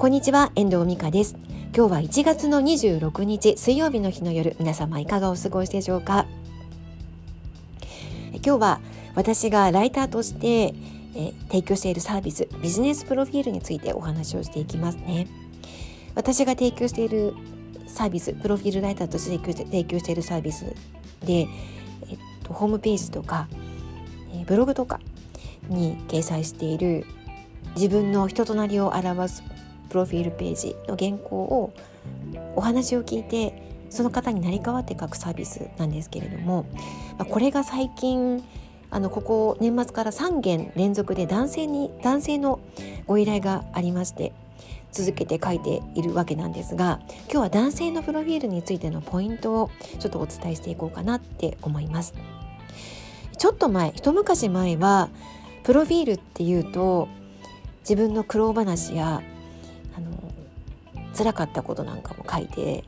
こんにちは遠藤美香です。今日は1月の26日水曜日の日の夜皆様いかがお過ごしでしょうか？今日は私がライターとしてえ提供しているサービスビジネスプロフィールについてお話をしていきますね。私が提供しているサービスプロフィールライターとして提供しているサービスで、えっと、ホームページとか、えブログとかに掲載している自分の人となりを表すプロフィールページの原稿をお話を聞いてその方になり代わって書くサービスなんですけれども、これが最近あのここ年末から3件連続で男性に男性のご依頼がありまして続けて書いているわけなんですが今日は男性のプロフィールについてのポイントをちょっとお伝えしていこうかなって思います。ちょっと前一昔前はプロフィールっていうと自分の苦労話や辛かったことなんかも書いて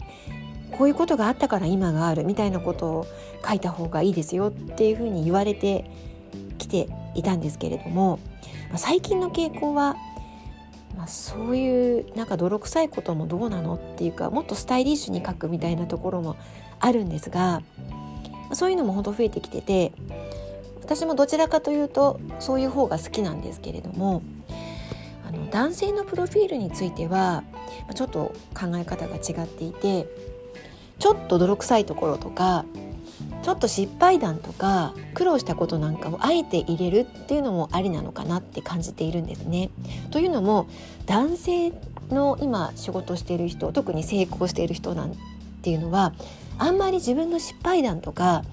こういうことがあったから今があるみたいなことを書いた方がいいですよっていうふうに言われてきていたんですけれども、最近の傾向は、まあ、そういうなんか泥臭いこともどうなのっていうかもっとスタイリッシュに書くみたいなところもあるんですが、そういうのも本当増えてきてて私もどちらかというとそういう方が好きなんですけれどもの男性のプロフィールについてはちょっと考え方が違っていてちょっと泥臭いところとかちょっと失敗談とか苦労したことなんかをあえて入れるっていうのもありなのかなって感じているんですね。というのも男性の今仕事している人特に成功している人なんていうのはあんまり自分の失敗談とか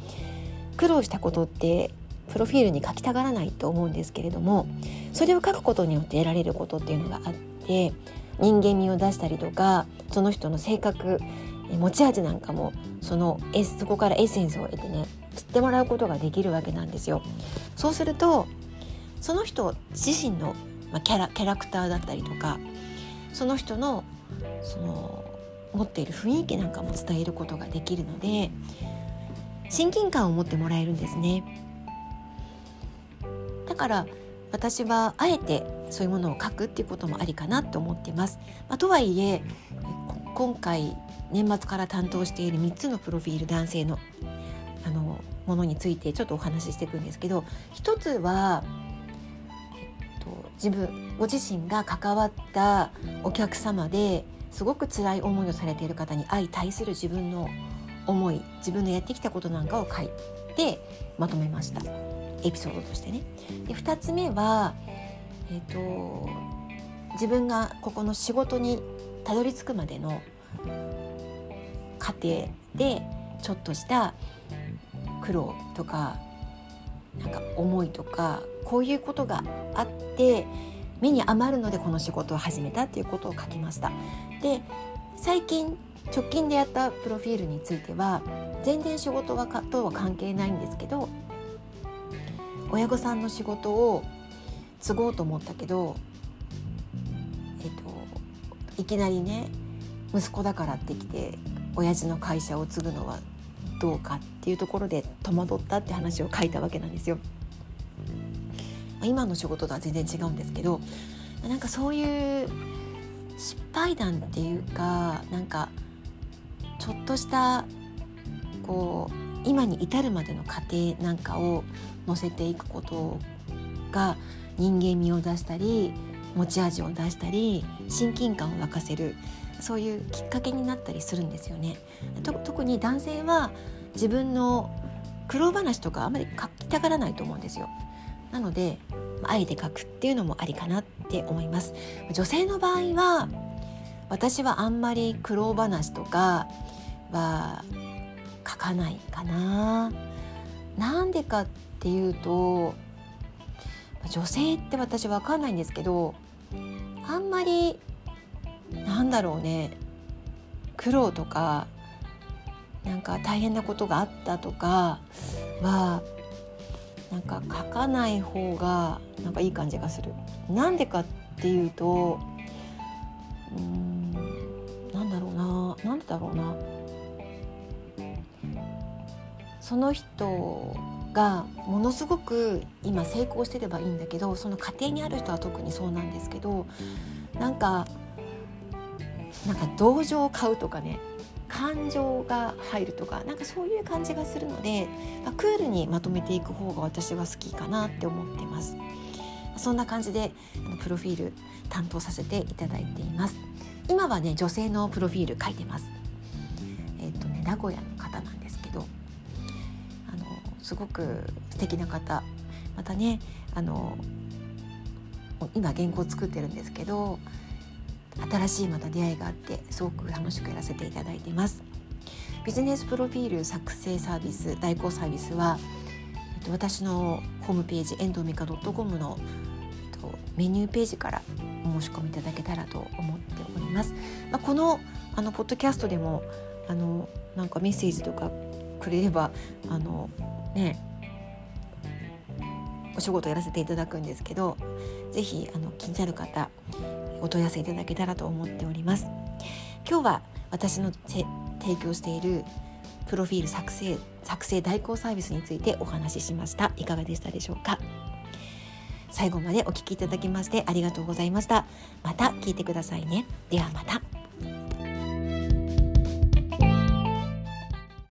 苦労したことってプロフィールに書きたがらないと思うんですけれどもそれを書くことによって得られることっていうのがあって人間味を出したりとかその人の性格持ち味なんかもそのそこからエッセンスを得てね知ってもらうことができるわけなんですよ。そうするとその人自身の、キャラキャラクターだったりとかその人のその持っている雰囲気なんかも伝えることができるので親近感を持ってもらえるんですね。から私はあえてそういうものを書くっていうこともありかなと思ってます。まあ、とはいえ今回年末から担当している3つのプロフィール男性のあのものについてちょっとお話ししていくんですけど一つは、えっと、自分ご自身が関わったお客様ですごく辛い思いをされている方に相対する自分の思い自分のやってきたことなんかを書いてまとめました。エピソードとしてね。で2つ目は、えーと、自分がここの仕事にたどり着くまでの過程でちょっとした苦労とかなんか思いとかこういうことがあって目に余るのでこの仕事を始めたっていうことを書きました。で最近直近でやったプロフィールについては全然仕事はかとは関係ないんですけど親御さんの仕事を継ごうと思ったけど、えっと、いきなりね息子だからってきて親父の会社を継ぐのはどうかっていうところで戸惑ったって話を書いたわけなんですよ。今の仕事とは全然違うんですけどなんかそういう失敗談っていうかなんかちょっとしたこう今に至るまでの過程なんかを載せていくことが人間味を出したり持ち味を出したり親近感を沸かせるそういうきっかけになったりするんですよね。特に男性は自分の苦労話とかあまり書きたがらないと思うんですよ。なのであえて書くっていうのもありかなって思います。女性の場合は私はあんまり苦労話とかはかないかな。なんでかっていうと女性って私分かんないんですけどあんまりなんだろうね苦労とかなんか大変なことがあったとかはなんか書かない方がなんかいい感じがする。なんでかっていうとうんなんだろうななんでだろうなその人がものすごく今成功してればいいんだけどその家庭にある人は特にそうなんですけどなんかなんか同情を買うとかね感情が入るとかなんかそういう感じがするので、まあ、クールにまとめていく方が私は好きかなって思ってます。そんな感じでプロフィール担当させていただいています。今はね女性のプロフィール書いてます。えっ、ー、とね名古屋の方なんですけどすごく素敵な方またねあの今原稿作ってるんですけど新しいまた出会いがあってすごく楽しくやらせていただいてますビジネスプロフィール作成サービス代行サービスは私のホームページ遠藤美香 .com のメニューページからお申し込みいただけたらと思っております。まあ、このあのポッドキャストでもあのなんかメッセージとかくれればあのね。お仕事やらせていただくんですけど是非気になる方お問い合わせいただけたらと思っております。今日は私の提供しているプロフィール作成作成代行サービスについてお話ししました。いかがでしたでしょうか？最後までお聞きいただきましてありがとうございました。また聞いてくださいね。ではまた。